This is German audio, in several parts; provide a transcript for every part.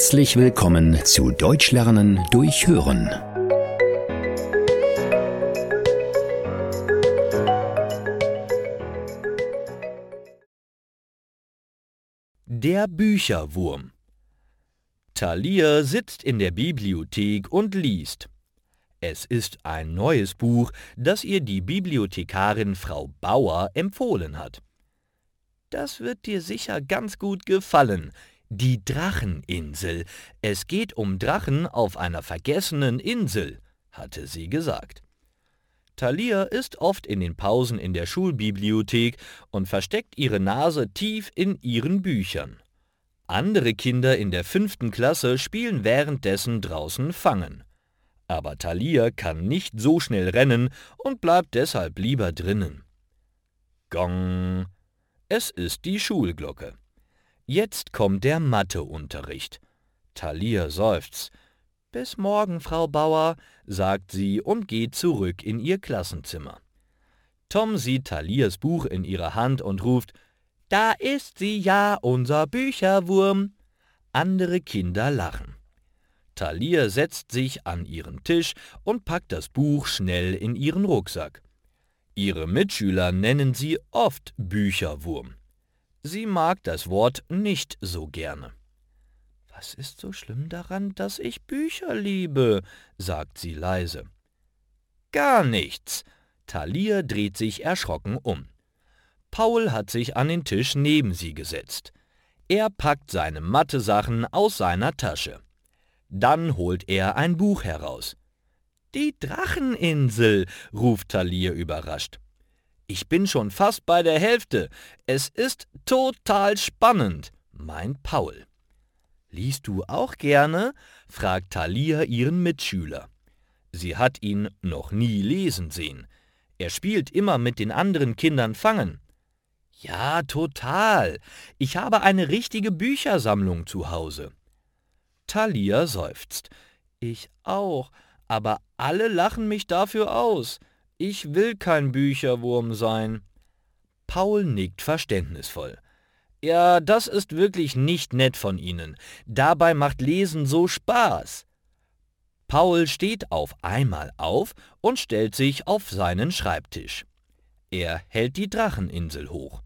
Herzlich willkommen zu Deutsch lernen durch Hören. Der Bücherwurm Thalia sitzt in der Bibliothek und liest. Es ist ein neues Buch, das ihr die Bibliothekarin Frau Bauer empfohlen hat. Das wird dir sicher ganz gut gefallen. Die Dracheninsel. Es geht um Drachen auf einer vergessenen Insel, hatte sie gesagt. Thalia ist oft in den Pausen in der Schulbibliothek und versteckt ihre Nase tief in ihren Büchern. Andere Kinder in der fünften Klasse spielen währenddessen draußen Fangen. Aber Thalia kann nicht so schnell rennen und bleibt deshalb lieber drinnen. Gong. Es ist die Schulglocke. Jetzt kommt der Matheunterricht. Thalia seufzt. Bis morgen, Frau Bauer, sagt sie und geht zurück in ihr Klassenzimmer. Tom sieht Thalias Buch in ihrer Hand und ruft, da ist sie ja, unser Bücherwurm. Andere Kinder lachen. Thalia setzt sich an ihren Tisch und packt das Buch schnell in ihren Rucksack. Ihre Mitschüler nennen sie oft Bücherwurm. Sie mag das Wort nicht so gerne. Was ist so schlimm daran, dass ich Bücher liebe? sagt sie leise. Gar nichts. Thalia dreht sich erschrocken um. Paul hat sich an den Tisch neben sie gesetzt. Er packt seine Mathe-Sachen aus seiner Tasche. Dann holt er ein Buch heraus. Die Dracheninsel, ruft Thalia überrascht. Ich bin schon fast bei der Hälfte. Es ist total spannend, meint Paul. Liest du auch gerne? fragt Thalia ihren Mitschüler. Sie hat ihn noch nie lesen sehen. Er spielt immer mit den anderen Kindern Fangen. Ja, total. Ich habe eine richtige Büchersammlung zu Hause. Thalia seufzt. Ich auch, aber alle lachen mich dafür aus. Ich will kein Bücherwurm sein. Paul nickt verständnisvoll. Ja, das ist wirklich nicht nett von Ihnen. Dabei macht Lesen so Spaß. Paul steht auf einmal auf und stellt sich auf seinen Schreibtisch. Er hält die Dracheninsel hoch.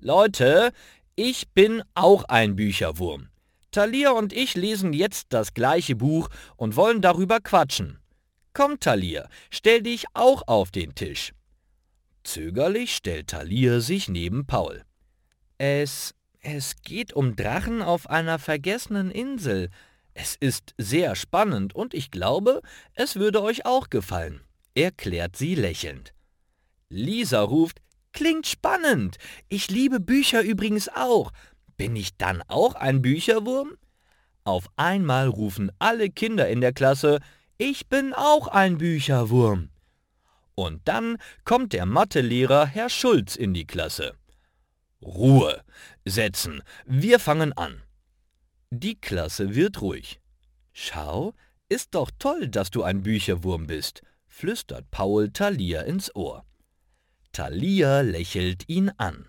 Leute, ich bin auch ein Bücherwurm. Thalia und ich lesen jetzt das gleiche Buch und wollen darüber quatschen. Komm, Thalia, stell dich auch auf den Tisch. Zögerlich stellt Thalia sich neben Paul. Es, es geht um Drachen auf einer vergessenen Insel. Es ist sehr spannend und ich glaube, es würde euch auch gefallen, erklärt sie lächelnd. Lisa ruft, klingt spannend. Ich liebe Bücher übrigens auch. Bin ich dann auch ein Bücherwurm? Auf einmal rufen alle Kinder in der Klasse, ich bin auch ein Bücherwurm. Und dann kommt der Mathelehrer Herr Schulz in die Klasse. Ruhe, setzen, wir fangen an. Die Klasse wird ruhig. Schau, ist doch toll, dass du ein Bücherwurm bist, flüstert Paul Thalia ins Ohr. Thalia lächelt ihn an.